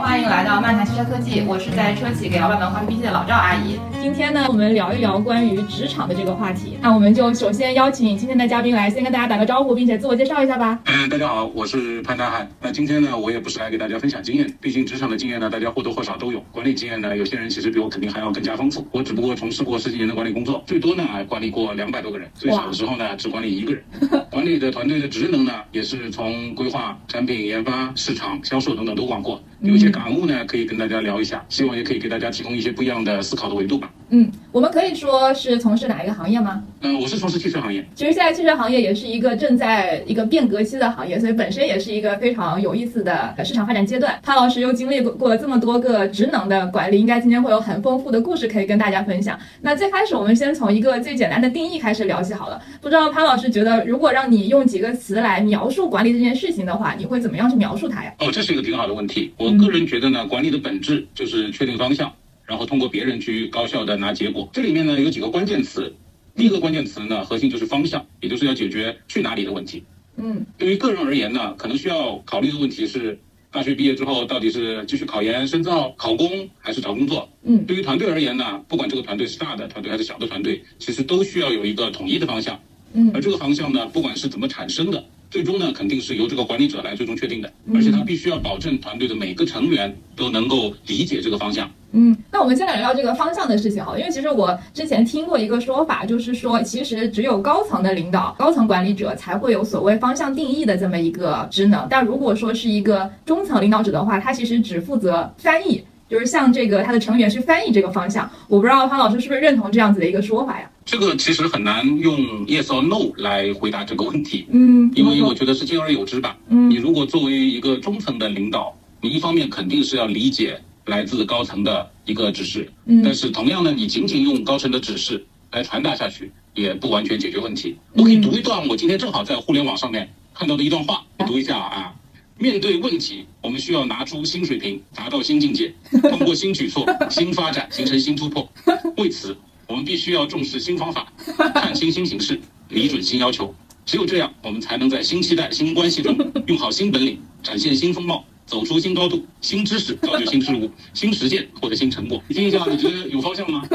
欢迎来到漫谈汽车科技，我是在车企给老板们画 PPT 的老赵阿姨。今天呢，我们聊一聊关于职场的这个话题。那我们就首先邀请今天的嘉宾来，先跟大家打个招呼，并且自我介绍一下吧。嗯，大家好，我是潘大海。那今天呢，我也不是来给大家分享经验，毕竟职场的经验呢，大家或多或少都有。管理经验呢，有些人其实比我肯定还要更加丰富。我只不过从事过十几年的管理工作，最多呢管理过两百多个人，最少的时候呢只管理一个人。管理的团队的职能呢，也是从规划、产品研发、市场、销售等等都管过。有一些感悟呢，可以跟大家聊一下，希望也可以给大家提供一些不一样的思考的维度吧。嗯，我们可以说是从事哪一个行业吗？嗯，我是从事汽车行业。其实现在汽车行业也是一个正在一个变革期的行业，所以本身也是一个非常有意思的市场发展阶段。潘老师又经历过过了这么多个职能的管理，应该今天会有很丰富的故事可以跟大家分享。那最开始我们先从一个最简单的定义开始聊起好了。不知道潘老师觉得，如果让你用几个词来描述管理这件事情的话，你会怎么样去描述它呀？哦，这是一个挺好的问题。我个人觉得呢，管理的本质就是确定方向。然后通过别人去高效的拿结果，这里面呢有几个关键词。第一个关键词呢，核心就是方向，也就是要解决去哪里的问题。嗯，对于个人而言呢，可能需要考虑的问题是，大学毕业之后到底是继续考研深造、考公，还是找工作？嗯，对于团队而言呢，不管这个团队是大的团队还是小的团队，其实都需要有一个统一的方向。嗯，而这个方向呢，不管是怎么产生的。最终呢，肯定是由这个管理者来最终确定的，而且他必须要保证团队的每个成员都能够理解这个方向。嗯，那我们先来聊聊这个方向的事情好，因为其实我之前听过一个说法，就是说其实只有高层的领导、高层管理者才会有所谓方向定义的这么一个职能，但如果说是一个中层领导者的话，他其实只负责翻译。就是像这个，他的成员去翻译这个方向，我不知道潘老师是不是认同这样子的一个说法呀？这个其实很难用 yes or no 来回答这个问题。嗯，因为我觉得是兼而有之吧。嗯，你如果作为一个中层的领导，你一方面肯定是要理解来自高层的一个指示，嗯，但是同样呢，你仅仅用高层的指示来传达下去，也不完全解决问题。我可以读一段我今天正好在互联网上面看到的一段话，读一下啊。面对问题，我们需要拿出新水平，达到新境界，通过新举措、新发展，形成新突破。为此，我们必须要重视新方法，看清新形势，理准新要求。只有这样，我们才能在新期待、新关系中 用好新本领，展现新风貌，走出新高度。新知识造就新事物，新实践获得新成果。你听一下，你觉得有方向吗？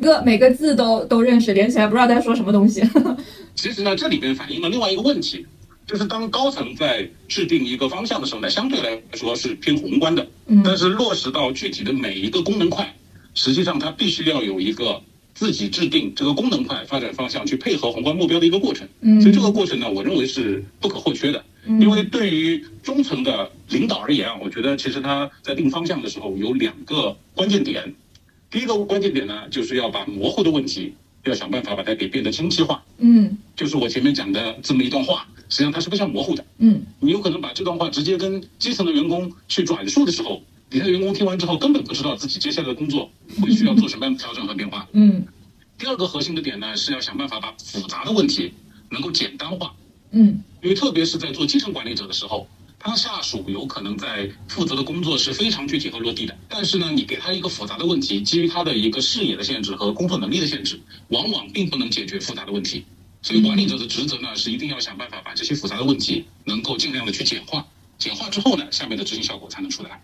个每个字都都认识，连起来不知道在说什么东西。其实呢，这里边反映了另外一个问题。就是当高层在制定一个方向的时候呢，相对来说是偏宏观的，嗯，但是落实到具体的每一个功能块，实际上它必须要有一个自己制定这个功能块发展方向去配合宏观目标的一个过程，嗯，所以这个过程呢，我认为是不可或缺的，因为对于中层的领导而言啊，我觉得其实他在定方向的时候有两个关键点，第一个关键点呢，就是要把模糊的问题。要想办法把它给变得清晰化，嗯，就是我前面讲的这么一段话，实际上它是非常模糊的，嗯，你有可能把这段话直接跟基层的员工去转述的时候，底下的员工听完之后根本不知道自己接下来的工作会需要做什么样的调整和变化，嗯，第二个核心的点呢是要想办法把复杂的问题能够简单化，嗯，因为特别是在做基层管理者的时候。他下属有可能在负责的工作是非常具体和落地的，但是呢，你给他一个复杂的问题，基于他的一个视野的限制和工作能力的限制，往往并不能解决复杂的问题。所以，管理者的职责呢，是一定要想办法把这些复杂的问题能够尽量的去简化，简化之后呢，下面的执行效果才能出来。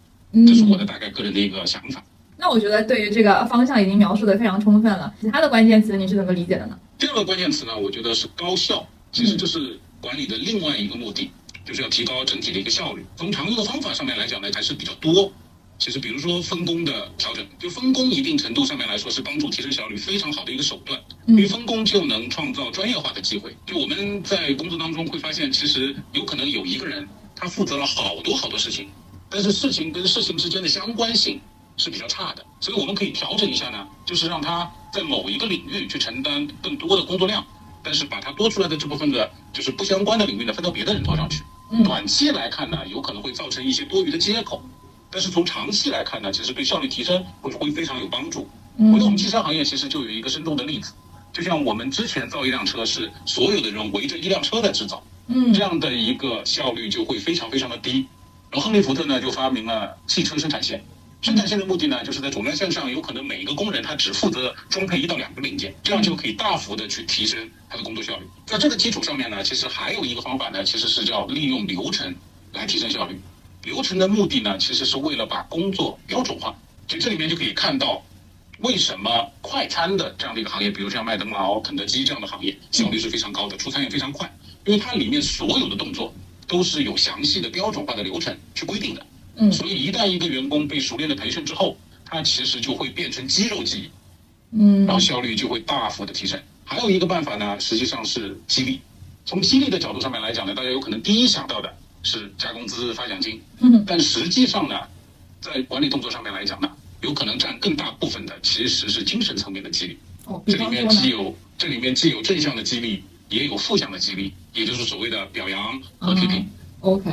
这是我的大概个人的一个想法。那我觉得对于这个方向已经描述的非常充分了，其他的关键词你是怎么理解的呢？第二个关键词呢，我觉得是高效，其实这是管理的另外一个目的。就是要提高整体的一个效率。从常用的方法上面来讲呢，还是比较多。其实，比如说分工的调整，就分工一定程度上面来说是帮助提升效率非常好的一个手段。因为分工就能创造专业化的机会。就我们在工作当中会发现，其实有可能有一个人他负责了好多好多事情，但是事情跟事情之间的相关性是比较差的。所以我们可以调整一下呢，就是让他在某一个领域去承担更多的工作量，但是把他多出来的这部分的，就是不相关的领域呢，分到别的人头上去。短期来看呢，有可能会造成一些多余的接口，但是从长期来看呢，其实对效率提升会会非常有帮助。回到我们汽车行业，其实就有一个生动的例子，就像我们之前造一辆车是所有的人围着一辆车在制造，嗯，这样的一个效率就会非常非常的低。然后亨利福特呢就发明了汽车生产线。生产线的目的呢，就是在总量线上，有可能每一个工人他只负责装配一到两个零件，这样就可以大幅的去提升他的工作效率。在这个基础上面呢，其实还有一个方法呢，其实是叫利用流程来提升效率。流程的目的呢，其实是为了把工作标准化。就这里面就可以看到，为什么快餐的这样的一个行业，比如像麦当劳、肯德基这样的行业，效率是非常高的，出餐也非常快，因为它里面所有的动作都是有详细的标准化的流程去规定的。嗯所以一旦一个员工被熟练的培训之后，他其实就会变成肌肉记忆，嗯然后效率就会大幅的提升。还有一个办法呢，实际上是激励。从激励的角度上面来讲呢，大家有可能第一想到的是加工资、发奖金，嗯但实际上呢，在管理动作上面来讲呢，有可能占更大部分的其实是精神层面的激励。哦，这里？面既有这里面既有正向的激励，也有负向的激励，也就是所谓的表扬和批评。嗯 OK，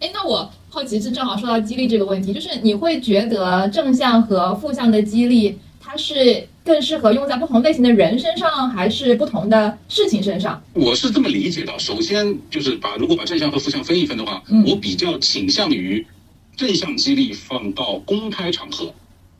哎，那我好奇是正好说到激励这个问题，就是你会觉得正向和负向的激励，它是更适合用在不同类型的人身上，还是不同的事情身上？我是这么理解的，首先就是把如果把正向和负向分一分的话，嗯我比较倾向于正向激励放到公开场合，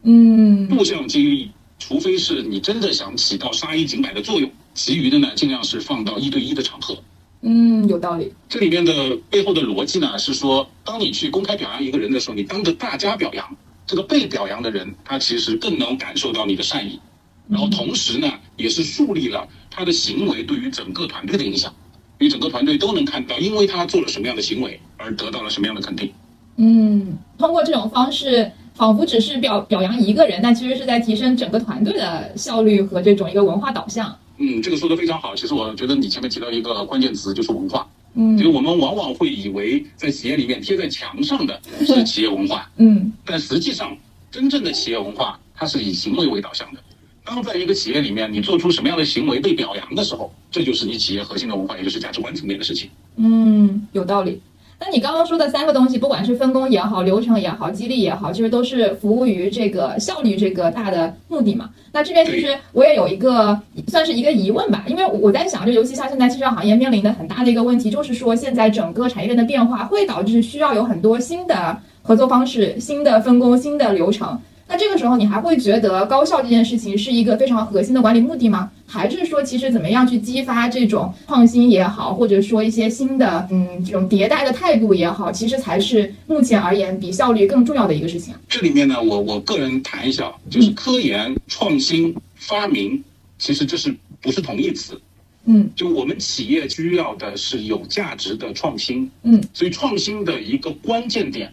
嗯负向激励，除非是你真的想起到杀一儆百的作用，其余的呢尽量是放到一对一的场合。嗯，有道理。这里面的背后的逻辑呢，是说，当你去公开表扬一个人的时候，你当着大家表扬，这个被表扬的人，他其实更能感受到你的善意，然后同时呢，也是树立了他的行为对于整个团队的影响，因为整个团队都能看到，因为他做了什么样的行为而得到了什么样的肯定。嗯，通过这种方式，仿佛只是表表扬一个人，但其实是在提升整个团队的效率和这种一个文化导向。嗯，这个说的非常好。其实我觉得你前面提到一个关键词就是文化，嗯就是我们往往会以为在企业里面贴在墙上的是企业文化，嗯但实际上，真正的企业文化它是以行为为导向的。当在一个企业里面，你做出什么样的行为被表扬的时候，这就是你企业核心的文化，也就是价值观层面的事情。嗯，有道理。那你刚刚说的三个东西，不管是分工也好，流程也好，激励也好，其实都是服务于这个效率这个大的目的嘛。那这边其实我也有一个算是一个疑问吧，因为我在想，就尤其像现在汽车行业面临的很大的一个问题，就是说现在整个产业链的变化会导致需要有很多新的合作方式、新的分工、新的流程。那这个时候，你还会觉得高效这件事情是一个非常核心的管理目的吗？还是说，其实怎么样去激发这种创新也好，或者说一些新的嗯这种迭代的态度也好，其实才是目前而言比效率更重要的一个事情啊？这里面呢，我我个人谈一下，就是科研、创新、发明，其实这是不是同义词？嗯就我们企业需要的是有价值的创新，嗯所以创新的一个关键点，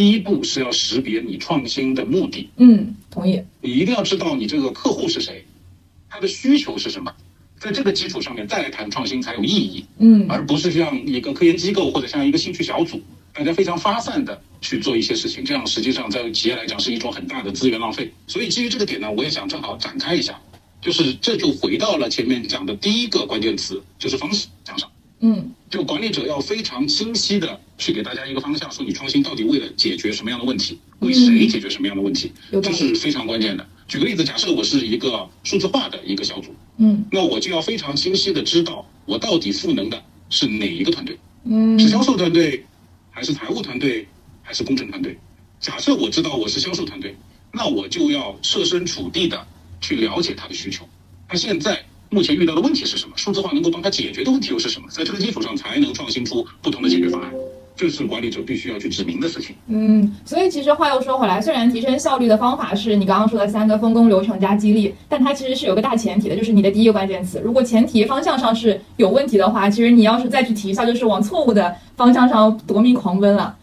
第一步是要识别你创新的目的。嗯，同意。你一定要知道你这个客户是谁，他的需求是什么，在这个基础上面再来谈创新才有意义，嗯而不是像一个科研机构或者像一个兴趣小组，大家非常发散的去做一些事情，这样实际上在企业来讲是一种很大的资源浪费。所以基于这个点呢，我也想正好展开一下，就是这就回到了前面讲的第一个关键词，就是方向上。嗯。就管理者要非常清晰的去给大家一个方向，说你创新到底为了解决什么样的问题，为谁解决什么样的问题，这是非常关键的。举个例子，假设我是一个数字化的一个小组，嗯。那我就要非常清晰的知道我到底赋能的是哪一个团队，嗯。是销售团队，还是财务团队，还是工程团队？假设我知道我是销售团队，那我就要设身处地的去了解他的需求，他现在目前遇到的问题是什么？数字化能够帮他解决的问题又是什么？在这个基础上，才能创新出不同的解决方案。这是管理者必须要去指明的事情。嗯，所以其实话又说回来，虽然提升效率的方法是你刚刚说的三个分工流程加激励，但它其实是有个大前提的，就是你的第一个关键词。如果前提方向上是有问题的话，其实你要是再去提效，就是往错误的方向上夺命狂奔了。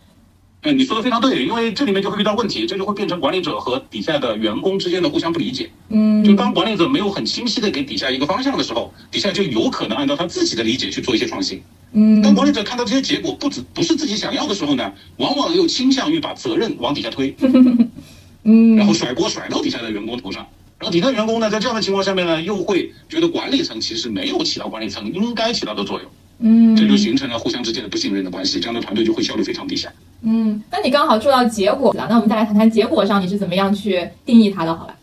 嗯，你说的非常对，因为这里面就会遇到问题，这就会变成管理者和底下的员工之间的互相不理解。嗯就当管理者没有很清晰的给底下一个方向的时候，底下就有可能按照他自己的理解去做一些创新。嗯当管理者看到这些结果不止不是自己想要的时候呢，往往又倾向于把责任往底下推，嗯然后甩锅甩到底下的员工头上。然后底下员工呢，在这样的情况下面呢，又会觉得管理层其实没有起到管理层应该起到的作用，嗯这就形成了互相之间的不信任的关系，这样的团队就会效率非常低下。嗯，那你刚好说到结果了，那我们再来谈谈结果上你是怎么样去定义它的，好吧？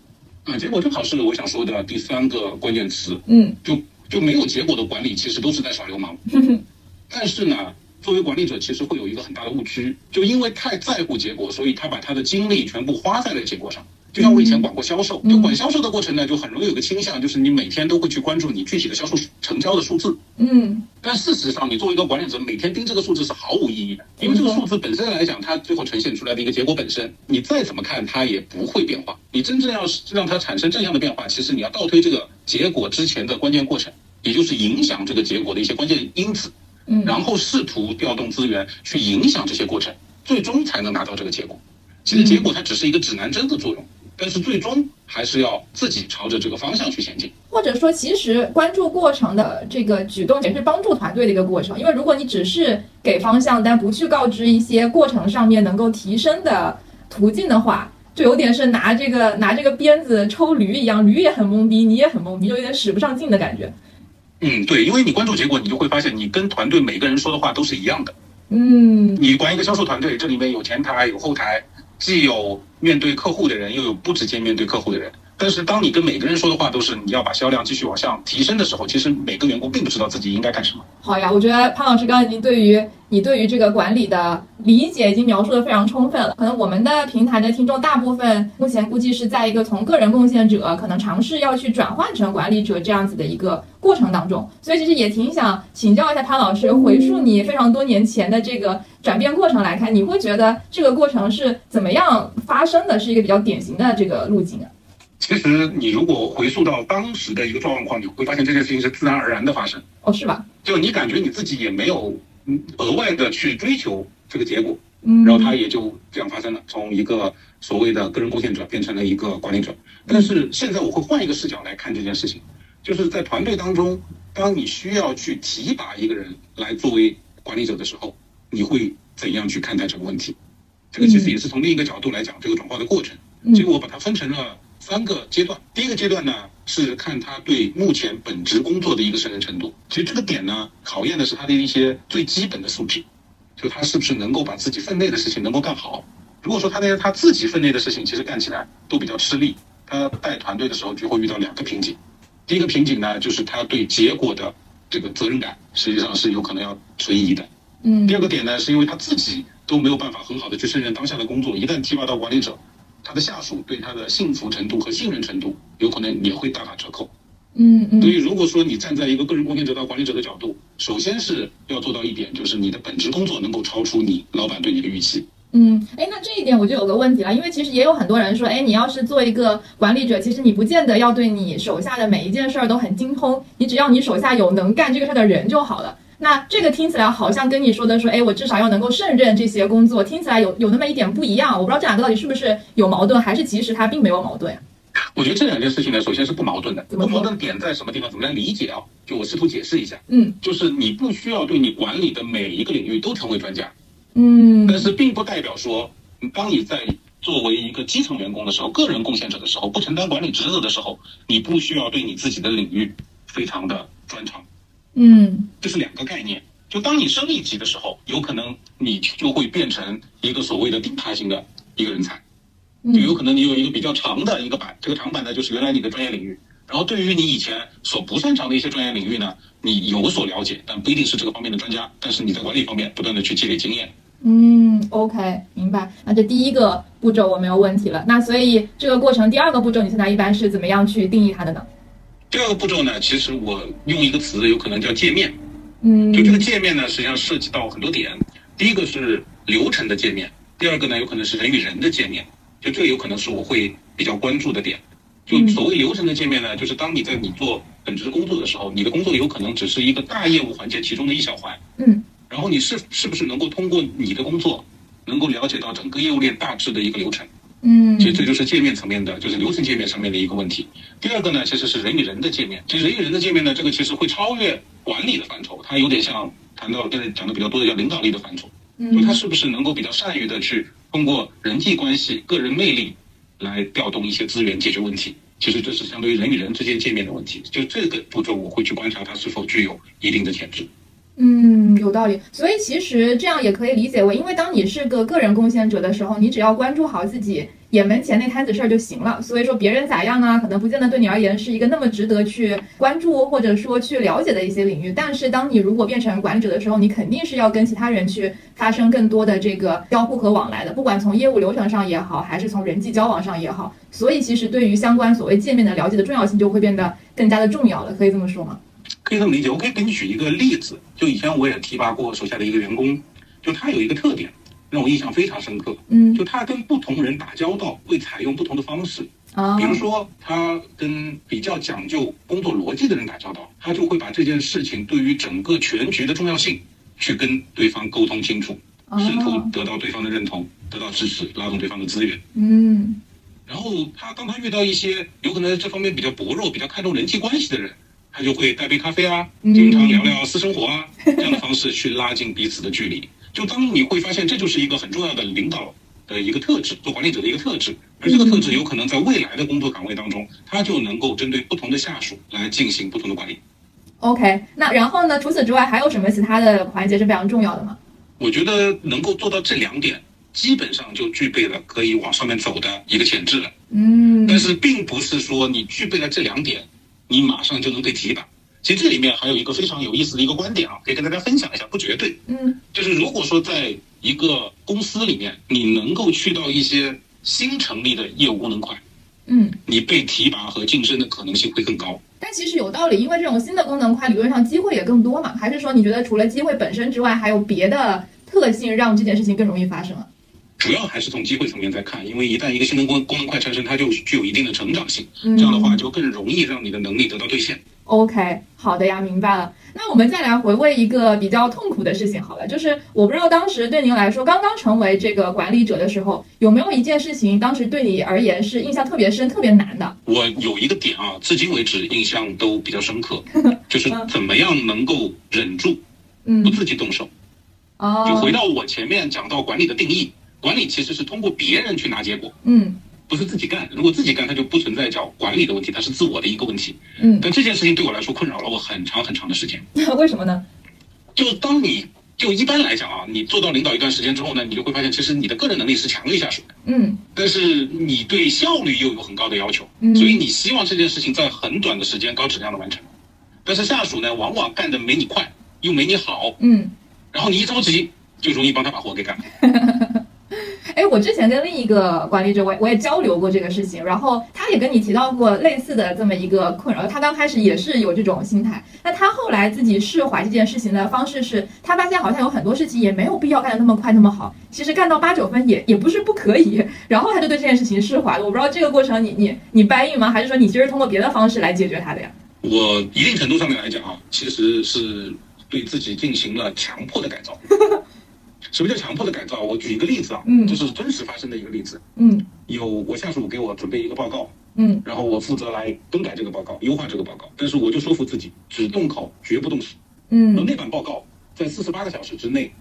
啊，结果正好是我想说的第三个关键词，嗯就就没有结果的管理其实都是在耍流氓。但是呢，作为管理者，其实会有一个很大的误区，就因为太在乎结果，所以他把他的精力全部花在了结果上。就像我以前管过销售，就管销售的过程呢，就很容易有个倾向，就是你每天都会去关注你具体的销售成交的数字。嗯，但事实上，你作为一个管理者，每天盯这个数字是毫无意义的，因为这个数字本身来讲，它最后呈现出来的一个结果本身，你再怎么看它也不会变化。你真正要是让它产生正向的变化，其实你要倒推这个结果之前的关键过程，也就是影响这个结果的一些关键因子，嗯，然后试图调动资源去影响这些过程，最终才能拿到这个结果。其实结果它只是一个指南针的作用。但是最终还是要自己朝着这个方向去前进，或者说，其实关注过程的这个举动也是帮助团队的一个过程。因为如果你只是给方向，但不去告知一些过程上面能够提升的途径的话，就有点是拿这个拿这个鞭子抽驴一样，驴也很懵逼，你也很懵逼，就有点使不上劲的感觉。嗯，对，因为你关注结果，你就会发现你跟团队每个人说的话都是一样的。嗯，你管一个销售团队，这里面有前台，有后台。既有面对客户的人，又有不直接面对客户的人。但是，当你跟每个人说的话都是你要把销量继续往上提升的时候，其实每个员工并不知道自己应该干什么。好呀，我觉得潘老师刚刚已经对于你对于这个管理的理解已经描述的非常充分了。可能我们的平台的听众大部分目前估计是在一个从个人贡献者可能尝试要去转换成管理者这样子的一个过程当中，所以其实也挺想请教一下潘老师，回溯你非常多年前的这个转变过程来看，你会觉得这个过程是怎么样发生的？是一个比较典型的这个路径啊？其实，你如果回溯到当时的一个状况，你会发现这件事情是自然而然的发生。哦，是吧？就你感觉你自己也没有额外的去追求这个结果，嗯，然后它也就这样发生了，从一个所谓的个人贡献者变成了一个管理者。但是现在我会换一个视角来看这件事情，就是在团队当中，当你需要去提拔一个人来作为管理者的时候，你会怎样去看待这个问题？这个其实也是从另一个角度来讲这个转化的过程。嗯，所以我把它分成了。三个阶段，第一个阶段呢是看他对目前本职工作的一个胜任程度。其实这个点呢，考验的是他的一些最基本的素质，就他是不是能够把自己分内的事情能够干好。如果说他那些他自己分内的事情，其实干起来都比较吃力，他带团队的时候就会遇到两个瓶颈。第一个瓶颈呢，就是他对结果的这个责任感实际上是有可能要存疑的。嗯。第二个点呢，是因为他自己都没有办法很好的去胜任当下的工作，一旦提拔到管理者。他的下属对他的信服程度和信任程度有可能也会大打折扣。嗯嗯。所以如果说你站在一个个人贡献者到管理者的角度，首先是要做到一点，就是你的本职工作能够超出你老板对你的预期。嗯，哎，那这一点我就有个问题了，因为其实也有很多人说，哎，你要是做一个管理者，其实你不见得要对你手下的每一件事儿都很精通，你只要你手下有能干这个事儿的人就好了。那这个听起来好像跟你说的说，哎，我至少要能够胜任这些工作，听起来有有那么一点不一样。我不知道这两个到底是不是有矛盾，还是其实它并没有矛盾呀？我觉得这两件事情呢，首先是不矛盾的。不矛盾点在什么地方？怎么来理解啊？就我试图解释一下。嗯，就是你不需要对你管理的每一个领域都成为专家。嗯，但是并不代表说，当你在作为一个基层员工的时候，个人贡献者的时候，不承担管理职责的时候，你不需要对你自己的领域非常的专长。嗯，这是两个概念。就当你升一级的时候，有可能你就会变成一个所谓的顶台型的一个人才，就有可能你有一个比较长的一个板，这个长板呢就是原来你的专业领域，然后对于你以前所不擅长的一些专业领域呢，你有所了解，但不一定是这个方面的专家，但是你在管理方面不断的去积累经验。嗯，OK，明白。那这第一个步骤我没有问题了。那所以这个过程第二个步骤你现在一般是怎么样去定义它的呢？第二个步骤呢，其实我用一个词，有可能叫界面。嗯，就这个界面呢，实际上涉及到很多点。第一个是流程的界面，第二个呢，有可能是人与人的界面。就这个有可能是我会比较关注的点。就所谓流程的界面呢，就是当你在你做本职工作的时候，你的工作有可能只是一个大业务环节其中的一小环。嗯，然后你是是不是能够通过你的工作，能够了解到整个业务链大致的一个流程？嗯，其实这就是界面层面的，就是流程界面上面的一个问题。第二个呢，其实是人与人的界面。其实人与人的界面呢，这个其实会超越管理的范畴，它有点像谈到现在讲的比较多的叫领导力的范畴。嗯，就他是不是能够比较善于的去通过人际关系、个人魅力来调动一些资源解决问题？其实这是相对于人与人之间界面的问题。就这个步骤，我会去观察他是否具有一定的潜质。嗯，有道理。所以其实这样也可以理解为，因为当你是个个人贡献者的时候，你只要关注好自己眼门前那摊子事儿就行了。所以说别人咋样呢，可能不见得对你而言是一个那么值得去关注或者说去了解的一些领域。但是当你如果变成管理者的时候，你肯定是要跟其他人去发生更多的这个交互和往来的，不管从业务流程上也好，还是从人际交往上也好。所以其实对于相关所谓界面的了解的重要性就会变得更加的重要了，可以这么说吗？可以这么理解。我可以给你举一个例子，就以前我也提拔过手下的一个员工，就他有一个特点让我印象非常深刻，嗯就他跟不同人打交道会采用不同的方式。啊比如说，他跟比较讲究工作逻辑的人打交道，他就会把这件事情对于整个全局的重要性去跟对方沟通清楚，试图哦得到对方的认同，得到支持，拉动对方的资源。嗯然后他当他遇到一些有可能在这方面比较薄弱、比较看重人际关系的人，他就会带杯咖啡啊，嗯经常聊聊私生活啊，这样的方式去拉近彼此的距离。就当你会发现，这就是一个很重要的领导的一个特质，做管理者的一个特质。而这个特质有可能在未来的工作岗位当中，他就能够针对不同的下属来进行不同的管理。，OK。那然后呢？除此之外还有什么其他的环节是非常重要的吗？我觉得能够做到这两点，基本上就具备了可以往上面走的一个潜质了。嗯但是并不是说你具备了这两点，你马上就能被提拔。其实这里面还有一个非常有意思的一个观点啊，可以跟大家分享一下，不绝对。嗯就是如果说在一个公司里面，你能够去到一些新成立的业务功能块，嗯。你被提拔和晋升的可能性会更高。但其实有道理，因为这种新的功能块理论上机会也更多嘛。还是说你觉得除了机会本身之外，还有别的特性让这件事情更容易发生啊？主要还是从机会层面在看，因为一旦一个新能功功能块产生，它就具有一定的成长性，嗯这样的话就更容易让你的能力得到兑现。OK，好的呀，明白了。那我们再来回味一个比较痛苦的事情好了，就是我不知道当时对您来说，刚刚成为这个管理者的时候，有没有一件事情当时对你而言是印象特别深、特别难的？我有一个点啊，至今为止印象都比较深刻，就是怎么样能够忍住嗯不，自己动手。哦，就回到我前面讲到管理的定义，管理其实是通过别人去拿结果，嗯不是自己干。如果自己干，它就不存在叫管理的问题，它是自我的一个问题。嗯，但这件事情对我来说困扰了我很长很长的时间。为什么呢？就当你就一般来讲啊，你做到领导一段时间之后呢，你就会发现，其实你的个人能力是强于下属的，嗯但是你对效率又有很高的要求，嗯所以你希望这件事情在很短的时间高质量的完成。但是下属呢，往往干的没你快，又没你好，嗯。然后你一着急，就容易帮他把活给干了。哎，我之前跟另一个管理者，我也我也交流过这个事情，然后他也跟你提到过类似的这么一个困扰。他刚开始也是有这种心态，那他后来自己释怀这件事情的方式是，他发现好像有很多事情也没有必要干得那么快那么好，其实干到八九分也也不是不可以。然后他就对这件事情释怀了。我不知道这个过程你你你掰硬吗？还是说你其实通过别的方式来解决它的呀？我一定程度上面来讲啊，其实是对自己进行了强迫的改造。什么叫强迫的改造？我举一个例子啊，嗯这是真实发生的一个例子。嗯有我下属给我准备一个报告，嗯然后我负责来更改这个报告，优化这个报告。但是我就说服自己，只动口，绝不动手。而嗯，那版报告在四十八个小时之内，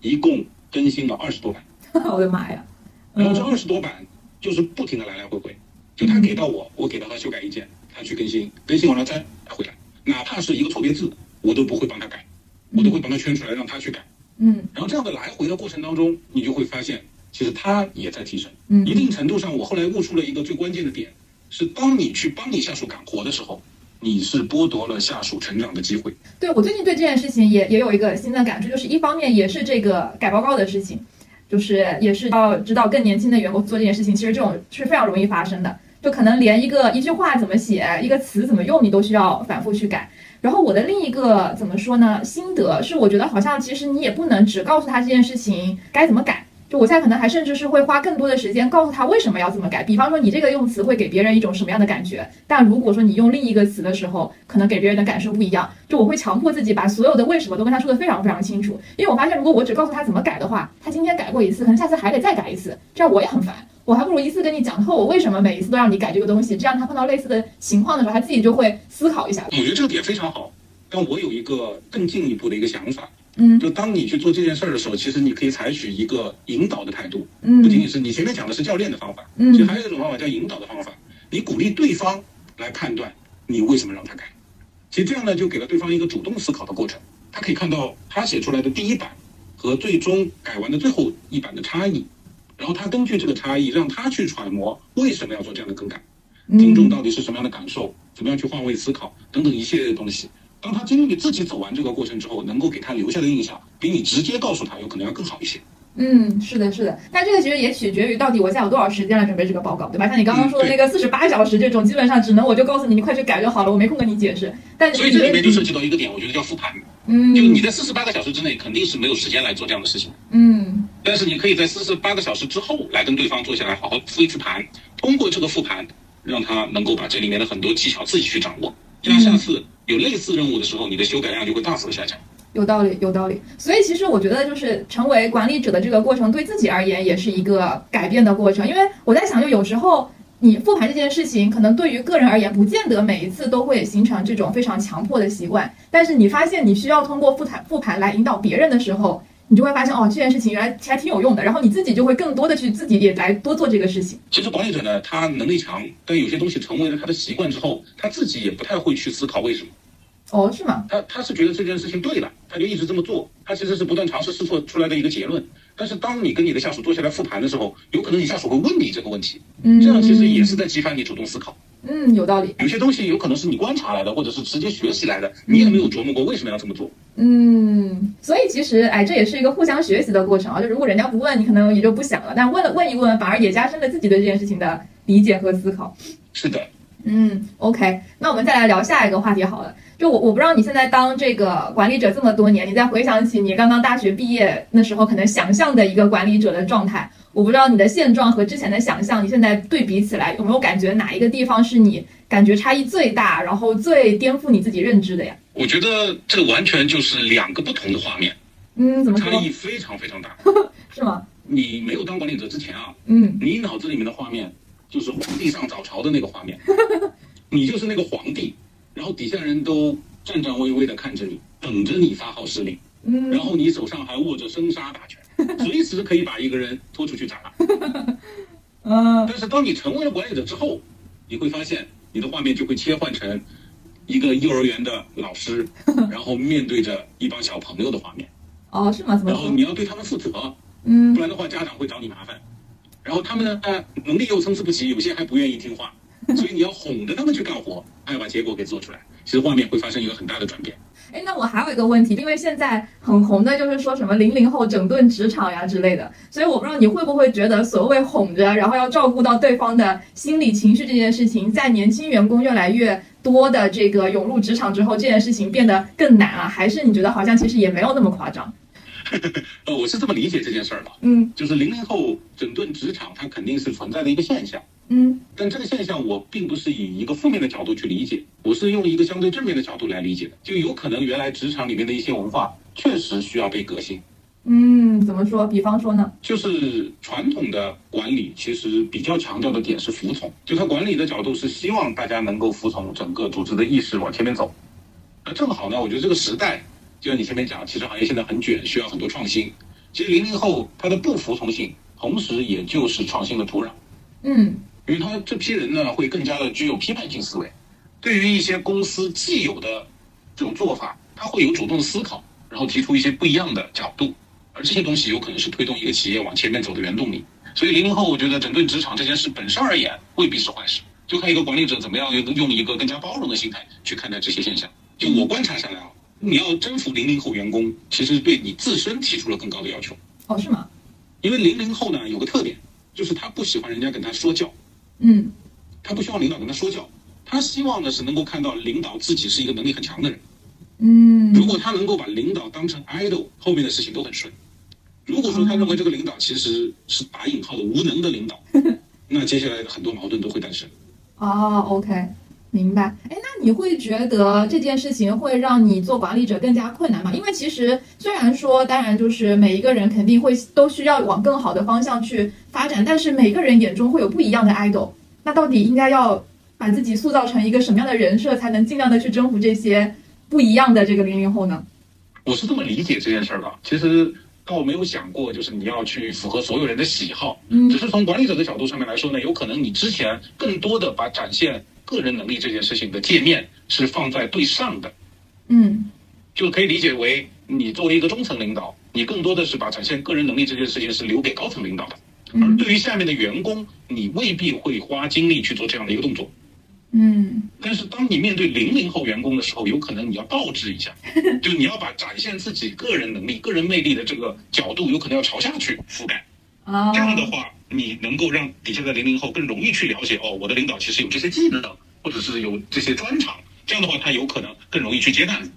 一共更新了二十多版。我的妈呀！然后这嗯二十多版就是不停的来来回回，就他给到我，我给到他修改意见，他去更新，更新完了再回来，哪怕是一个错别字，我都不会帮他改，我都会帮他圈出来让他去改。嗯然后这样的来回的过程当中，你就会发现，其实他也在提升。嗯一定程度上，我后来悟出了一个最关键的点，是当你去帮你下属干活的时候，你是剥夺了下属成长的机会。对我最近对这件事情也也有一个新的感触，就是一方面也是这个改报告的事情，就是也是要知道更年轻的员工做这件事情，其实这种是非常容易发生的，就可能连一个一句话怎么写，一个词怎么用，你都需要反复去改。然后我的另一个怎么说呢？心得是，我觉得好像其实你也不能只告诉他这件事情该怎么改。就我现在可能还甚至是会花更多的时间告诉他为什么要这么改。比方说你这个用词会给别人一种什么样的感觉，但如果说你用另一个词的时候，可能给别人的感受不一样。就我会强迫自己把所有的为什么都跟他说的非常非常清楚，因为我发现如果我只告诉他怎么改的话，他今天改过一次，可能下次还得再改一次，这样我也很烦。我还不如一次跟你讲透我为什么每一次都让你改这个东西，这样他碰到类似的情况的时候，他自己就会思考一下。我觉得这个点非常好，但我有一个更进一步的一个想法，嗯就当你去做这件事儿的时候，其实你可以采取一个引导的态度，嗯不仅仅是你前面讲的是教练的方法，嗯其实还有一种方法叫引导的方法，你鼓励对方来判断你为什么让他改。其实这样呢，就给了对方一个主动思考的过程，他可以看到他写出来的第一版和最终改完的最后一版的差异，然后他根据这个差异，让他去揣摩为什么要做这样的更改，听众到底是什么样的感受，怎么样去换位思考等等一系列的东西。当他经历自己走完这个过程之后，能够给他留下的印象，比你直接告诉他有可能要更好一些。嗯，是的，是的，但这个其实也取决于到底我现在有多少时间来准备这个报告，对吧？像你刚刚说的那个四十八小时这种，基本上只能我就告诉你，你快去改就好了，我没空跟你解释。但所以这里面就涉及到一个点，我觉得叫复盘。嗯，就你在四十八个小时之内肯定是没有时间来做这样的事情。嗯，但是你可以在四十八个小时之后来跟对方坐下来好好复一次盘，通过这个复盘，让他能够把这里面的很多技巧自己去掌握，这样下次有类似任务的时候，你的修改量就会大幅的下降。有道理，有道理。所以其实我觉得，就是成为管理者的这个过程，对自己而言也是一个改变的过程。因为我在想，就有时候你复盘这件事情，可能对于个人而言，不见得每一次都会形成这种非常强迫的习惯。但是你发现你需要通过复盘复盘来引导别人的时候，你就会发现哦，这件事情原来还挺有用的。然后你自己就会更多的去自己也来多做这个事情。其实管理者呢，他能力强，但有些东西成为了他的习惯之后，他自己也不太会去思考为什么。哦，是吗？他他是觉得这件事情对了，他就一直这么做。他其实是不断尝试试错出来的一个结论。但是当你跟你的下属坐下来复盘的时候，有可能你下属会问你这个问题，嗯，这样其实也是在激发你主动思考。嗯，有道理。有些东西有可能是你观察来的，或者是直接学习来的，你也没有琢磨过为什么要这么做。嗯，所以其实哎，这也是一个互相学习的过程啊。就如果人家不问你，可能也就不想了；但问了问一问，反而也加深了自己对这件事情的理解和思考。是的。嗯，OK，那我们再来聊下一个话题好了。就我我不知道你现在当这个管理者这么多年，你再回想起你刚刚大学毕业那时候可能想象的一个管理者的状态，我不知道你的现状和之前的想象，你现在对比起来有没有感觉哪一个地方是你感觉差异最大，然后最颠覆你自己认知的呀？我觉得这完全就是两个不同的画面。嗯，怎么说？差异非常非常大，是吗？你没有当管理者之前啊，嗯，你脑子里面的画面。就是皇帝上早朝的那个画面，你就是那个皇帝，然后底下人都颤颤巍巍的看着你，等着你发号施令，嗯，然后你手上还握着生杀大权，随时可以把一个人拖出去斩了。嗯，但是当你成为了管理者之后，你会发现你的画面就会切换成一个幼儿园的老师，然后面对着一帮小朋友的画面。哦，是吗？然后你要对他们负责，嗯，不然的话家长会找你麻烦。然后他们呢，能力又参差不齐，有些还不愿意听话，所以你要哄着他们去干活，还要把结果给做出来。其实画面会发生一个很大的转变。哎，那我还有一个问题，因为现在很红的就是说什么零零后整顿职场呀之类的，所以我不知道你会不会觉得所谓哄着，然后要照顾到对方的心理情绪这件事情，在年轻员工越来越多的这个涌入职场之后，这件事情变得更难啊？还是你觉得好像其实也没有那么夸张？呃，我是这么理解这件事儿的，嗯，就是零零后整顿职场，它肯定是存在的一个现象，嗯，但这个现象我并不是以一个负面的角度去理解，我是用一个相对正面的角度来理解的，就有可能原来职场里面的一些文化确实需要被革新。嗯，怎么说？比方说呢？就是传统的管理其实比较强调的点是服从，就它管理的角度是希望大家能够服从整个组织的意识往前面走，那正好呢，我觉得这个时代。就像你前面讲，汽车行业现在很卷，需要很多创新。其实零零后他的不服从性，同时也就是创新的土壤。嗯，因为他这批人呢，会更加的具有批判性思维，对于一些公司既有的这种做法，他会有主动的思考，然后提出一些不一样的角度。而这些东西有可能是推动一个企业往前面走的原动力。所以零零后，我觉得整顿职场这件事本身而言，未必是坏事。就看一个管理者怎么样用用一个更加包容的心态去看待这些现象。就我观察下来啊。你要征服零零后员工，其实对你自身提出了更高的要求。哦，是吗？因为零零后呢有个特点，就是他不喜欢人家跟他说教。嗯。他不希望领导跟他说教，他希望的是能够看到领导自己是一个能力很强的人。嗯。如果他能够把领导当成 idol，后面的事情都很顺。如果说他认为这个领导其实是打引号的无能的领导，那接下来的很多矛盾都会诞生。哦，OK。明白，哎，那你会觉得这件事情会让你做管理者更加困难吗？因为其实虽然说，当然就是每一个人肯定会都需要往更好的方向去发展，但是每个人眼中会有不一样的 idol。那到底应该要把自己塑造成一个什么样的人设，才能尽量的去征服这些不一样的这个零零后呢？我是这么理解这件事儿的，其实倒没有想过，就是你要去符合所有人的喜好，嗯，只是从管理者的角度上面来说呢，有可能你之前更多的把展现。个人能力这件事情的界面是放在对上的，嗯，就可以理解为你作为一个中层领导，你更多的是把展现个人能力这件事情是留给高层领导的，而对于下面的员工，你未必会花精力去做这样的一个动作。嗯，但是当你面对零零后员工的时候，有可能你要倒置一下，就你要把展现自己个人能力、个人魅力的这个角度，有可能要朝下去覆盖。啊，这样的话，你能够让底下的零零后更容易去了解哦，我的领导其实有这些技能，或者是有这些专长。这样的话，他有可能更容易去接纳你。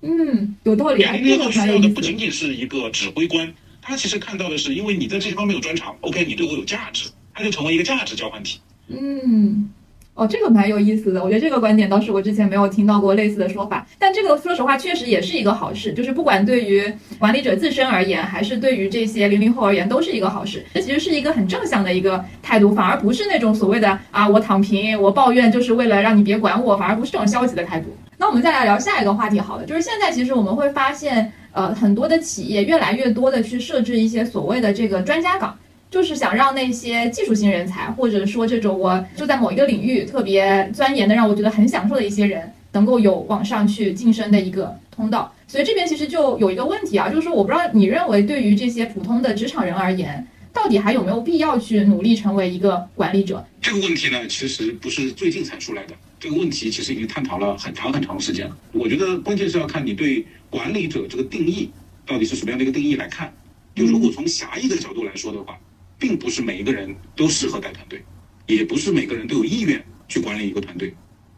嗯，有道理。零零后需要的不仅仅是一个指挥官，他其实看到的是，因为你在这些方面有专长，OK，你对我有价值，他就成为一个价值交换体。嗯。哦，这个蛮有意思的，我觉得这个观点倒是我之前没有听到过类似的说法。但这个说实话，确实也是一个好事，就是不管对于管理者自身而言，还是对于这些零零后而言，都是一个好事。这其实是一个很正向的一个态度，反而不是那种所谓的啊，我躺平，我抱怨，就是为了让你别管我，反而不是这种消极的态度。那我们再来聊下一个话题，好了，就是现在其实我们会发现，呃，很多的企业越来越多的去设置一些所谓的这个专家岗。就是想让那些技术型人才，或者说这种我就在某一个领域特别钻研的，让我觉得很享受的一些人，能够有往上去晋升的一个通道。所以这边其实就有一个问题啊，就是说我不知道你认为对于这些普通的职场人而言，到底还有没有必要去努力成为一个管理者？这个问题呢，其实不是最近才出来的，这个问题其实已经探讨了很长很长时间了。我觉得关键是要看你对管理者这个定义到底是什么样的一个定义来看。就如果从狭义的角度来说的话。并不是每一个人都适合带团队，也不是每个人都有意愿去管理一个团队。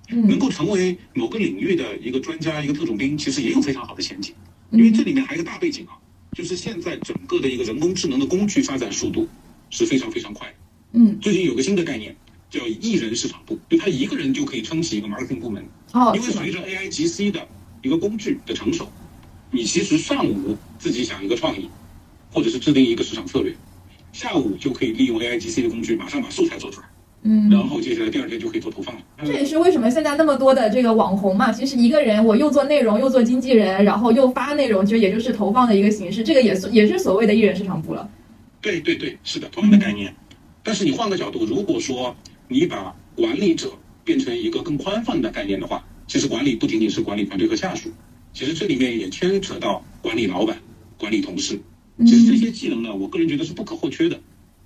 能够成为某个领域的一个专家、一个特种兵，其实也有非常好的前景。因为这里面还有一个大背景啊，就是现在整个的一个人工智能的工具发展速度是非常非常快。嗯，最近有个新的概念叫一人市场部，就他一个人就可以撑起一个 marketing 部门。哦，因为随着 AI GC 的一个工具的成熟，你其实上午自己想一个创意，或者是制定一个市场策略。下午就可以利用 A I G C 的工具，马上把素材做出来，嗯，然后接下来第二天就可以做投放了。这也是为什么现在那么多的这个网红嘛，其实一个人我又做内容，又做经纪人，然后又发内容，其实也就是投放的一个形式。这个也是也是所谓的艺人市场部了。对对对，是的，同样的概念。但是你换个角度，如果说你把管理者变成一个更宽泛的概念的话，其实管理不仅仅是管理团队和下属，其实这里面也牵扯到管理老板、管理同事。其实这些技能呢，我个人觉得是不可或缺的。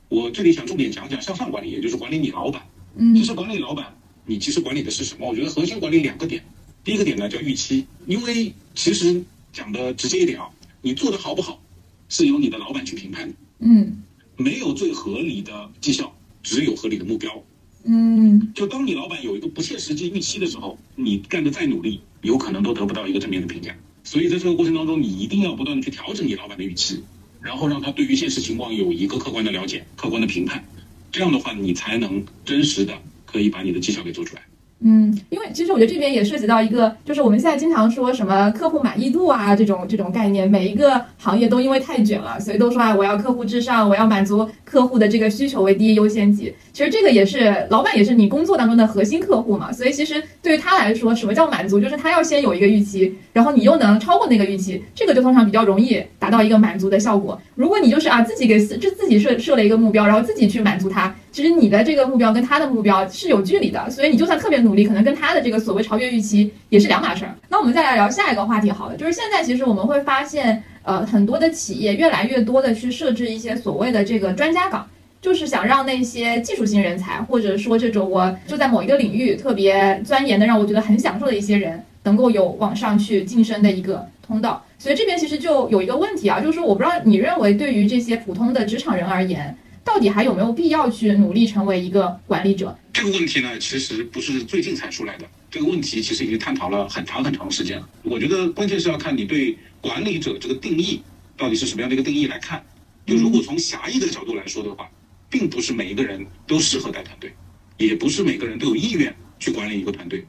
我这里想重点讲讲向上管理，也就是管理你老板。嗯，其实管理老板，你其实管理的是什么？我觉得核心管理两个点。第一个点呢叫预期，因为其实讲的直接一点啊，你做的好不好，是由你的老板去评判的。嗯，没有最合理的绩效，只有合理的目标。嗯，就当你老板有一个不切实际预期的时候，你干的再努力，有可能都得不到一个正面的评价。所以在这个过程当中，你一定要不断的去调整你老板的预期。然后让他对于现实情况有一个客观的了解、客观的评判，这样的话，你才能真实的可以把你的绩效给做出来。嗯，因为其实我觉得这边也涉及到一个，就是我们现在经常说什么客户满意度啊这种这种概念，每一个行业都因为太卷了，所以都说啊，我要客户至上，我要满足客户的这个需求为第一优先级。其实这个也是老板也是你工作当中的核心客户嘛，所以其实对于他来说，什么叫满足？就是他要先有一个预期，然后你又能超过那个预期，这个就通常比较容易达到一个满足的效果。如果你就是啊自己给自就自己设设了一个目标，然后自己去满足他。其实你的这个目标跟他的目标是有距离的，所以你就算特别努力，可能跟他的这个所谓超越预期也是两码事儿。那我们再来聊下一个话题，好了，就是现在其实我们会发现，呃，很多的企业越来越多的去设置一些所谓的这个专家岗，就是想让那些技术型人才，或者说这种我就在某一个领域特别钻研的，让我觉得很享受的一些人，能够有往上去晋升的一个通道。所以这边其实就有一个问题啊，就是说我不知道你认为对于这些普通的职场人而言。到底还有没有必要去努力成为一个管理者？这个问题呢，其实不是最近才出来的。这个问题其实已经探讨了很长很长时间了。我觉得关键是要看你对管理者这个定义到底是什么样的一个定义来看。就如果从狭义的角度来说的话，并不是每一个人都适合带团队，也不是每个人都有意愿去管理一个团队。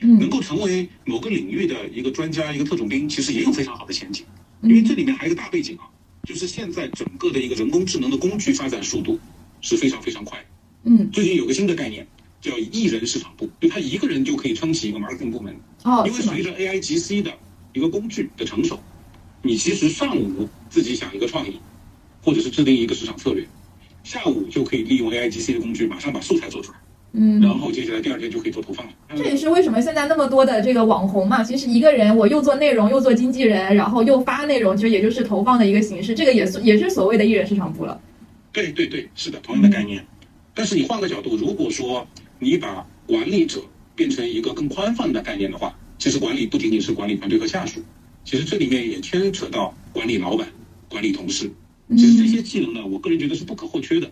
嗯，能够成为某个领域的一个专家、一个特种兵，其实也有非常好的前景。因为这里面还有一个大背景啊。就是现在整个的一个人工智能的工具发展速度是非常非常快。嗯，最近有个新的概念叫一人市场部，就他一个人就可以撑起一个 marketing 部门。哦，因为随着 AI GC 的一个工具的成熟，你其实上午自己想一个创意，或者是制定一个市场策略，下午就可以利用 AI GC 的工具马上把素材做出来。嗯，然后接下来第二天就可以做投放了。这也是为什么现在那么多的这个网红嘛，其实一个人我又做内容，又做经纪人，然后又发内容，其实也就是投放的一个形式。这个也是也是所谓的艺人市场部了。对对对，是的，同样的概念。但是你换个角度，如果说你把管理者变成一个更宽泛的概念的话，其实管理不仅仅是管理团队和下属，其实这里面也牵扯到管理老板、管理同事。其实这些技能呢，我个人觉得是不可或缺的。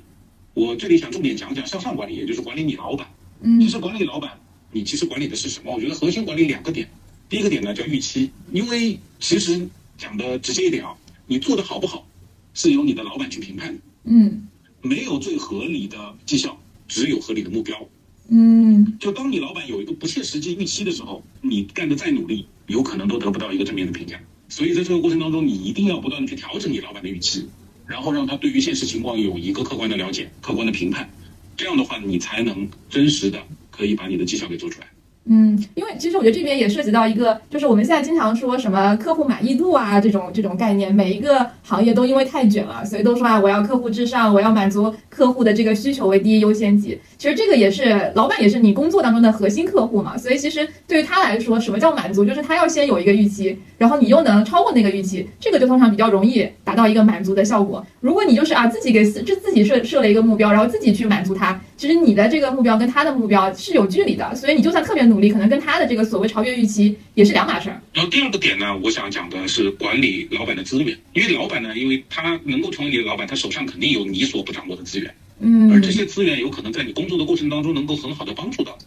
我这里想重点讲讲向上管理，也就是管理你老板。嗯其实管理老板，你其实管理的是什么？我觉得核心管理两个点。第一个点呢叫预期，因为其实讲的直接一点啊，你做的好不好，是由你的老板去评判的。嗯没有最合理的绩效，只有合理的目标。嗯就当你老板有一个不切实际预期的时候，你干的再努力，有可能都得不到一个正面的评价。所以在这个过程当中，你一定要不断的去调整你老板的预期，然后让他对于现实情况有一个客观的了解、客观的评判。这样的话，你才能真实的可以把你的绩效给做出来。嗯，因为其实我觉得这边也涉及到一个，就是我们现在经常说什么客户满意度啊这种这种概念，每一个行业都因为太卷了，所以都说啊我要客户至上，我要满足客户的这个需求为第一优先级。其实这个也是老板也是你工作当中的核心客户嘛，所以其实对于他来说，什么叫满足？就是他要先有一个预期，然后你又能超过那个预期，这个就通常比较容易达到一个满足的效果。如果你就是啊自己给自自己设设了一个目标，然后自己去满足他，其实你的这个目标跟他的目标是有距离的，所以你就算特别努力，可能跟他的这个所谓超越预期也是两码事儿。然后第二个点呢，我想讲的是管理老板的资源，因为老板呢，因为他能够成为你的老板，他手上肯定有你所不掌握的资源，嗯而这些资源有可能在你工作的过程当中能够很好的帮助到。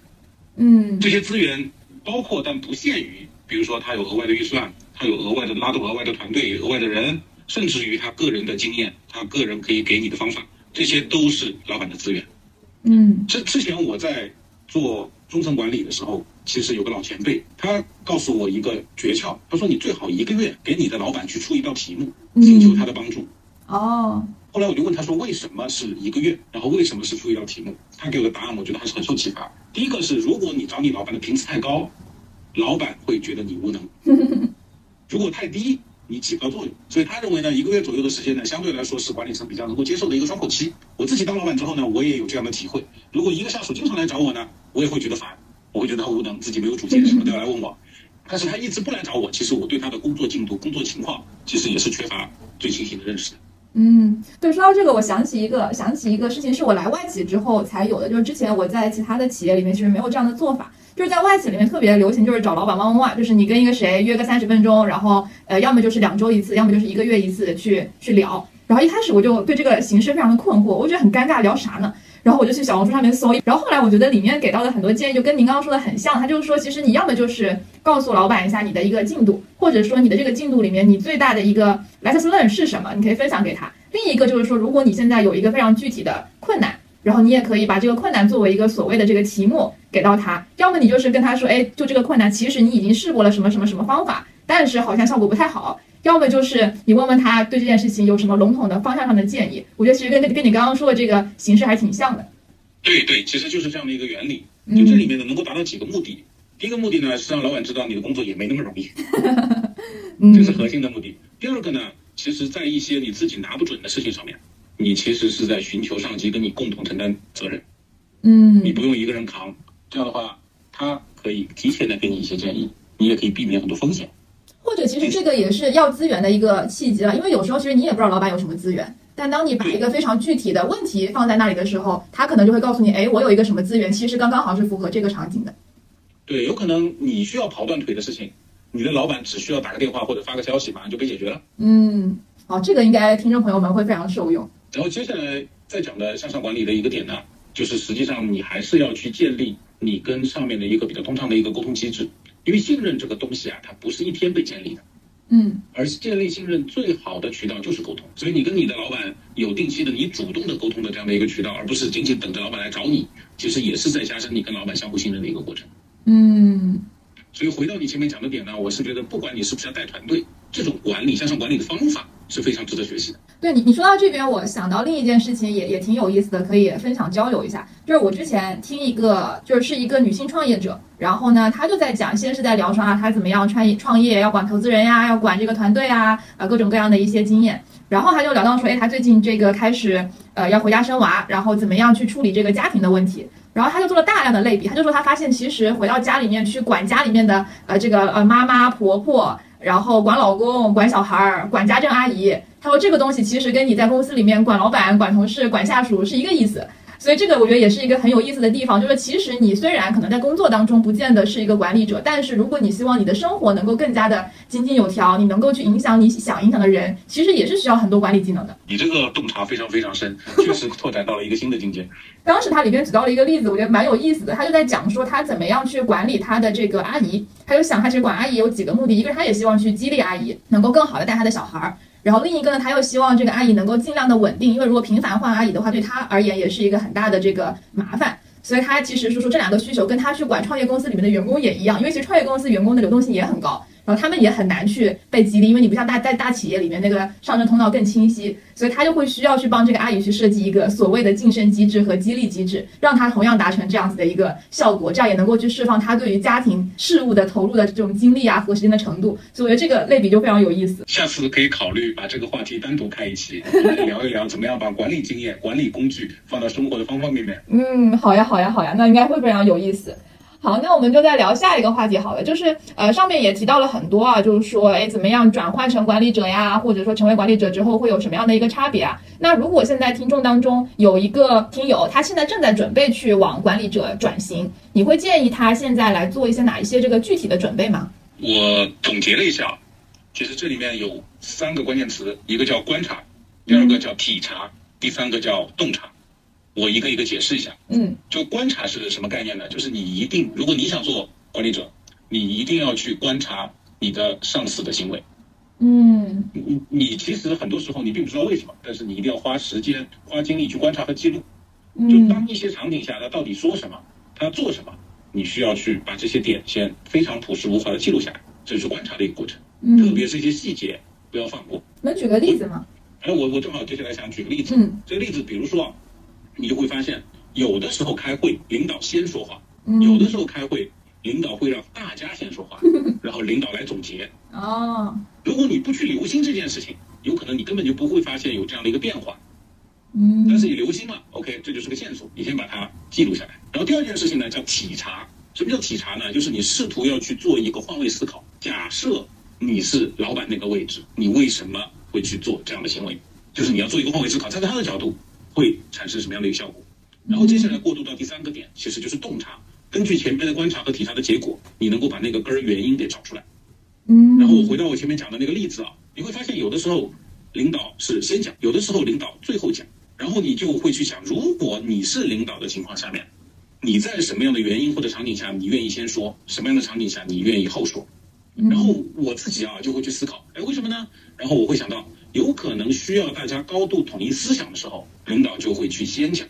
嗯这些资源包括但不限于，比如说他有额外的预算，他有额外的拉动额外的团队、额外的人，甚至于他个人的经验，他个人可以给你的方法，这些都是老板的资源。嗯之之前我在做中层管理的时候，其实有个老前辈，他告诉我一个诀窍，他说你最好一个月给你的老板去出一道题目，请求他的帮助。哦后来我就问他说为什么是一个月，然后为什么是出一道题目？他给我的答案，我觉得还是很受启发。第一个是，如果你找你老板的频次太高，老板会觉得你无能；如果太低，你起不到作用。所以他认为呢，一个月左右的时间呢，相对来说是管理层比较能够接受的一个窗口期。我自己当老板之后呢，我也有这样的体会。如果一个下属经常来找我呢，我也会觉得烦，我会觉得他无能，自己没有主见，什么都要来问我。但是他一直不来找我，其实我对他的工作进度、工作情况，其实也是缺乏最清醒的认识的。嗯，对，说到这个，我想起一个想起一个事情，是我来外企之后才有的，就是之前我在其他的企业里面其实没有这样的做法。就是在外企里面特别流行，就是找老板 one on one，就是你跟一个谁约个三十分钟，然后呃，要么就是两周一次，要么就是一个月一次去去聊。然后一开始我就对这个形式非常的困惑，我觉得很尴尬，聊啥呢？然后我就去小红书上面搜，然后后来我觉得里面给到的很多建议就跟您刚刚说的很像，他就是说，其实你要么就是告诉老板一下你的一个进度，或者说你的这个进度里面你最大的一个 lessons learn 是什么，你可以分享给他。另一个就是说，如果你现在有一个非常具体的困难，然后你也可以把这个困难作为一个所谓的这个题目给到他，要么你就是跟他说，哎，就这个困难，其实你已经试过了什么什么什么方法，但是好像效果不太好。要么就是你问问他对这件事情有什么笼统的方向上的建议。我觉得其实跟跟跟你刚刚说的这个形式还挺像的。对对，其实就是这样的一个原理。嗯就这里面呢，能够达到几个目的。第一个目的呢，是让老板知道你的工作也没那么容易，嗯这是核心的目的。第二个呢，其实在一些你自己拿不准的事情上面，你其实是在寻求上级跟你共同承担责任，嗯你不用一个人扛。这样的话，他可以提前的给你一些建议，你也可以避免很多风险。或者其实这个也是要资源的一个契机了，因为有时候其实你也不知道老板有什么资源，但当你把一个非常具体的问题放在那里的时候，他可能就会告诉你，哎，我有一个什么资源，其实刚刚好是符合这个场景的。对，有可能你需要跑断腿的事情，你的老板只需要打个电话或者发个消息，马上就被解决了。嗯，好，这个应该听众朋友们会非常受用。然后接下来再讲的向上管理的一个点呢，就是实际上你还是要去建立你跟上面的一个比较通畅的一个沟通机制，因为信任这个东西啊，它不是一天被建立的，嗯而是建立信任最好的渠道就是沟通。所以你跟你的老板有定期的、你主动的沟通的这样的一个渠道，而不是仅仅等着老板来找你，其实也是在加深你跟老板相互信任的一个过程。嗯所以回到你前面讲的点呢，我是觉得不管你是不是要带团队，这种管理向上管理的方法是非常值得学习的。对你，你说到这边，我想到另一件事情也也挺有意思的，可以分享交流一下。就是我之前听一个，就是是一个女性创业者，然后呢，她就在讲，先是在聊说啊，她怎么样创业创业，要管投资人呀，要管这个团队啊，啊各种各样的一些经验。然后她就聊到说，哎，她最近这个开始呃要回家生娃，然后怎么样去处理这个家庭的问题。然后她就做了大量的类比，她就说她发现其实回到家里面去管家里面的呃这个呃妈妈婆婆。然后管老公、管小孩儿、管家政阿姨，他他说这个东西其实跟你在公司里面管老板、管同事、管下属是一个意思。所以这个我觉得也是一个很有意思的地方，就是其实你虽然可能在工作当中不见得是一个管理者，但是如果你希望你的生活能够更加的井井有条，你能够去影响你想影响的人，其实也是需要很多管理技能的。你这个洞察非常非常深，确实拓展到了一个新的境界。当时他里边举到了一个例子，我觉得蛮有意思的，他就在讲说他怎么样去管理他的这个阿姨，他就想他其实管阿姨有几个目的，一个是他也希望去激励阿姨能够更好的带他的小孩儿。然后另一个呢，他又希望这个阿姨能够尽量的稳定，因为如果频繁换阿姨的话，对他而言也是一个很大的这个麻烦。所以他其实是说这两个需求跟他去管创业公司里面的员工也一样，因为其实创业公司员工的流动性也很高。然后他们也很难去被激励，因为你不像大在大企业里面那个上升通道更清晰，所以他就会需要去帮这个阿姨去设计一个所谓的晋升机制和激励机制，让他同样达成这样子的一个效果，这样也能够去释放他对于家庭事务的投入的这种精力啊和时间的程度。所以我觉得这个类比就非常有意思。下次可以考虑把这个话题单独开一期，来聊一聊怎么样把管理经验、管理工具放到生活的方方面面。嗯，好呀，好呀，好呀，那应该会非常有意思。好，那我们就再聊下一个话题好了，就是呃上面也提到了很多啊，就是说哎怎么样转换成管理者呀，或者说成为管理者之后会有什么样的一个差别啊？那如果现在听众当中有一个听友，他现在正在准备去往管理者转型，你会建议他现在来做一些哪一些这个具体的准备吗？我总结了一下，其实这里面有三个关键词，一个叫观察，第二个叫体察，第三个叫洞察。我一个一个解释一下，嗯，就观察是什么概念呢？就是你一定，如果你想做管理者，你一定要去观察你的上司的行为，嗯，你你其实很多时候你并不知道为什么，但是你一定要花时间、花精力去观察和记录。就当一些场景下他到底说什么，他做什么，你需要去把这些点先非常朴实无华的记录下来，这是观察的一个过程。嗯，特别是一些细节不要放过。能举个例子吗？哎，我我正好接下来想举个例子，嗯，这个例子比如说。你就会发现，有的时候开会，领导先说话；嗯有的时候开会，领导会让大家先说话，然后领导来总结。哦，如果你不去留心这件事情，有可能你根本就不会发现有这样的一个变化。嗯，但是你留心了，OK，这就是个线索，你先把它记录下来。然后第二件事情呢，叫体察。什么叫体察呢？就是你试图要去做一个换位思考。假设你是老板那个位置，你为什么会去做这样的行为？就是你要做一个换位思考，站在他的角度。会产生什么样的一个效果？然后接下来过渡到第三个点，其实就是洞察。根据前面的观察和体察的结果，你能够把那个根儿原因给找出来。嗯，然后我回到我前面讲的那个例子啊，你会发现有的时候领导是先讲，有的时候领导最后讲。然后你就会去想，如果你是领导的情况下面，你在什么样的原因或者场景下你愿意先说，什么样的场景下你愿意后说？然后我自己啊就会去思考，哎，为什么呢？然后我会想到。有可能需要大家高度统一思想的时候，领导就会去先讲，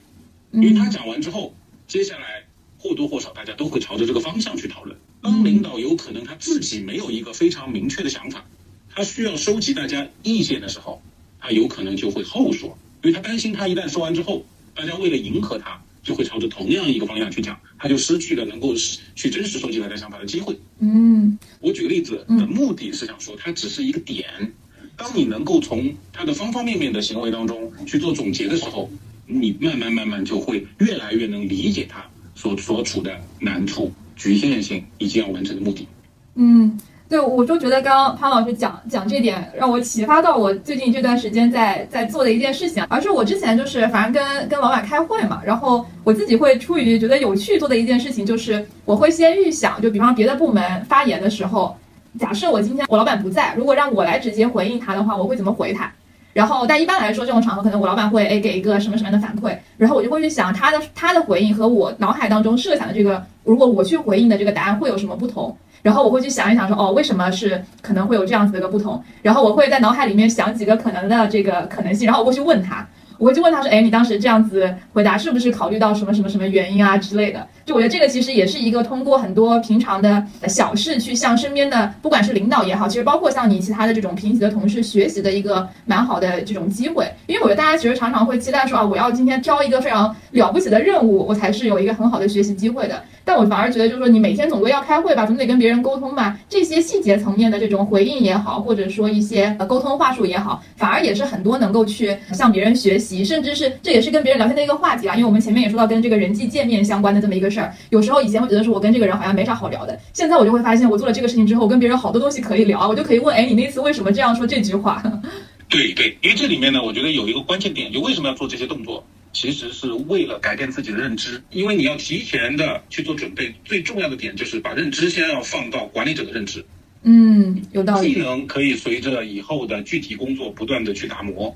因为他讲完之后，接下来或多或少大家都会朝着这个方向去讨论。当领导有可能他自己没有一个非常明确的想法，他需要收集大家意见的时候，他有可能就会后说，因为他担心他一旦说完之后，大家为了迎合他，就会朝着同样一个方向去讲，他就失去了能够去真实收集大家想法的机会。嗯，我举个例子的目的是想说，它只是一个点。当你能够从他的方方面面的行为当中去做总结的时候，你慢慢慢慢就会越来越能理解他所所处的难处、局限性以及要完成的目的。嗯，对，我就觉得刚刚潘老师讲讲这点，让我启发到我最近这段时间在在做的一件事情。而是我之前就是反正跟跟老板开会嘛，然后我自己会出于觉得有趣做的一件事情，就是我会先预想，就比方别的部门发言的时候。假设我今天我老板不在，如果让我来直接回应他的话，我会怎么回他？然后，但一般来说，这种场合可能我老板会诶给一个什么什么样的反馈，然后我就会去想他的他的回应和我脑海当中设想的这个，如果我去回应的这个答案会有什么不同？然后我会去想一想说，哦，为什么是可能会有这样子的一个不同？然后我会在脑海里面想几个可能的这个可能性，然后我会去问他。我会去问他说：“哎，你当时这样子回答是不是考虑到什么什么什么原因啊之类的？”就我觉得这个其实也是一个通过很多平常的小事去向身边的不管是领导也好，其实包括像你其他的这种平级的同事学习的一个蛮好的这种机会。因为我觉得大家其实常常会期待说啊，我要今天挑一个非常了不起的任务，我才是有一个很好的学习机会的。但我反而觉得就是说你每天总归要开会吧，总得跟别人沟通吧，这些细节层面的这种回应也好，或者说一些呃沟通话术也好，反而也是很多能够去向别人学习。甚至是这也是跟别人聊天的一个话题啊，因为我们前面也说到跟这个人际见面相关的这么一个事儿。有时候以前会觉得说我跟这个人好像没啥好聊的，现在我就会发现我做了这个事情之后，我跟别人好多东西可以聊啊，我就可以问，哎，你那次为什么这样说这句话？对对，因为这里面呢，我觉得有一个关键点，就为什么要做这些动作，其实是为了改变自己的认知，因为你要提前的去做准备。最重要的点就是把认知先要放到管理者的认知。嗯，有道理。技能可以随着以后的具体工作不断的去打磨，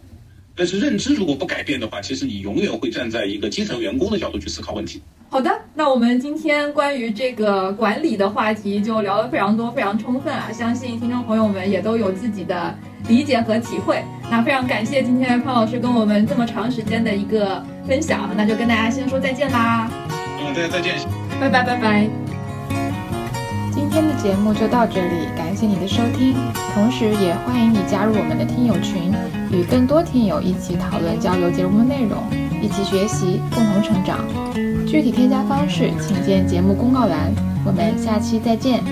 但是认知如果不改变的话，其实你永远会站在一个基层员工的角度去思考问题。好的，那我们今天关于这个管理的话题就聊得非常多、非常充分啊！相信听众朋友们也都有自己的理解和体会。那非常感谢今天潘老师跟我们这么长时间的一个分享，那就跟大家先说再见啦！嗯，大家再见，拜拜拜拜。今天的节目就到这里，感谢你的收听，同时也欢迎你加入我们的听友群，与更多听友一起讨论交流节目内容，一起学习，共同成长。具体添加方式，请见节目公告栏。我们下期再见。